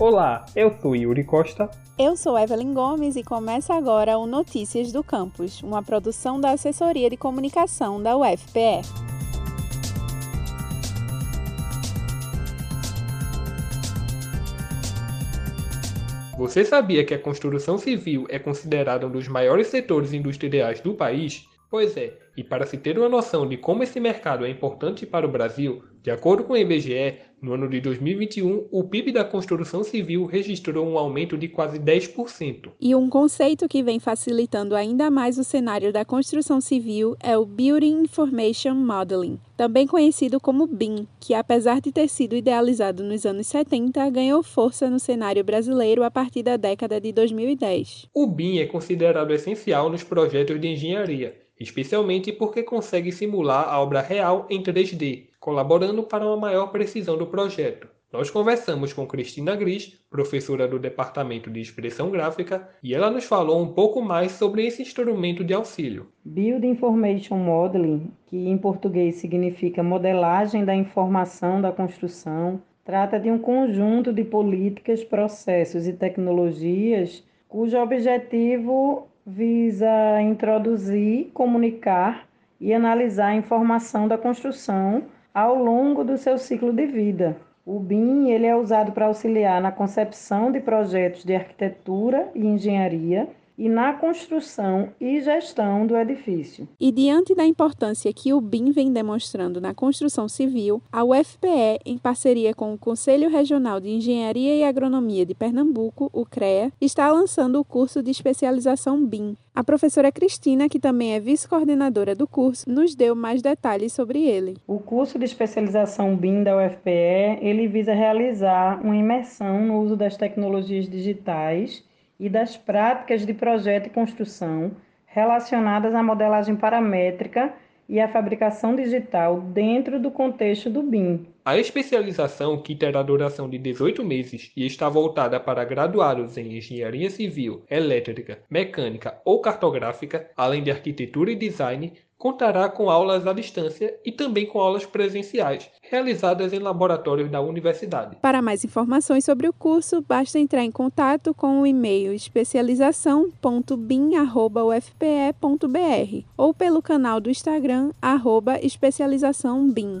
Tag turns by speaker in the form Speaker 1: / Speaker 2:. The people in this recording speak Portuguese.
Speaker 1: Olá, eu sou Yuri Costa.
Speaker 2: Eu sou Evelyn Gomes e começa agora o Notícias do Campus, uma produção da Assessoria de Comunicação da UFPE.
Speaker 1: Você sabia que a construção civil é considerada um dos maiores setores industriais do país? Pois é, e para se ter uma noção de como esse mercado é importante para o Brasil, de acordo com o IBGE, no ano de 2021, o PIB da construção civil registrou um aumento de quase 10%.
Speaker 2: E um conceito que vem facilitando ainda mais o cenário da construção civil é o Building Information Modeling, também conhecido como BIM, que apesar de ter sido idealizado nos anos 70, ganhou força no cenário brasileiro a partir da década de 2010.
Speaker 1: O BIM é considerado essencial nos projetos de engenharia especialmente porque consegue simular a obra real em 3D, colaborando para uma maior precisão do projeto. Nós conversamos com Cristina Gris, professora do Departamento de Expressão Gráfica, e ela nos falou um pouco mais sobre esse instrumento de auxílio.
Speaker 3: Build Information Modeling, que em português significa modelagem da informação da construção, trata de um conjunto de políticas, processos e tecnologias cujo objetivo visa introduzir, comunicar e analisar a informação da construção ao longo do seu ciclo de vida. O BIM ele é usado para auxiliar na concepção de projetos de arquitetura e engenharia e na construção e gestão do edifício.
Speaker 2: E diante da importância que o BIM vem demonstrando na construção civil, a UFPE, em parceria com o Conselho Regional de Engenharia e Agronomia de Pernambuco, o CREA, está lançando o curso de especialização BIM. A professora Cristina, que também é vice-coordenadora do curso, nos deu mais detalhes sobre ele.
Speaker 3: O curso de especialização BIM da UFPE, ele visa realizar uma imersão no uso das tecnologias digitais e das práticas de projeto e construção relacionadas à modelagem paramétrica e à fabricação digital dentro do contexto do BIM.
Speaker 1: A especialização, que terá duração de 18 meses e está voltada para graduados em engenharia civil, elétrica, mecânica ou cartográfica, além de arquitetura e design, contará com aulas à distância e também com aulas presenciais, realizadas em laboratórios da universidade.
Speaker 2: Para mais informações sobre o curso, basta entrar em contato com o e-mail especialização.bim@ufpe.br ou pelo canal do Instagram especializaçãobim.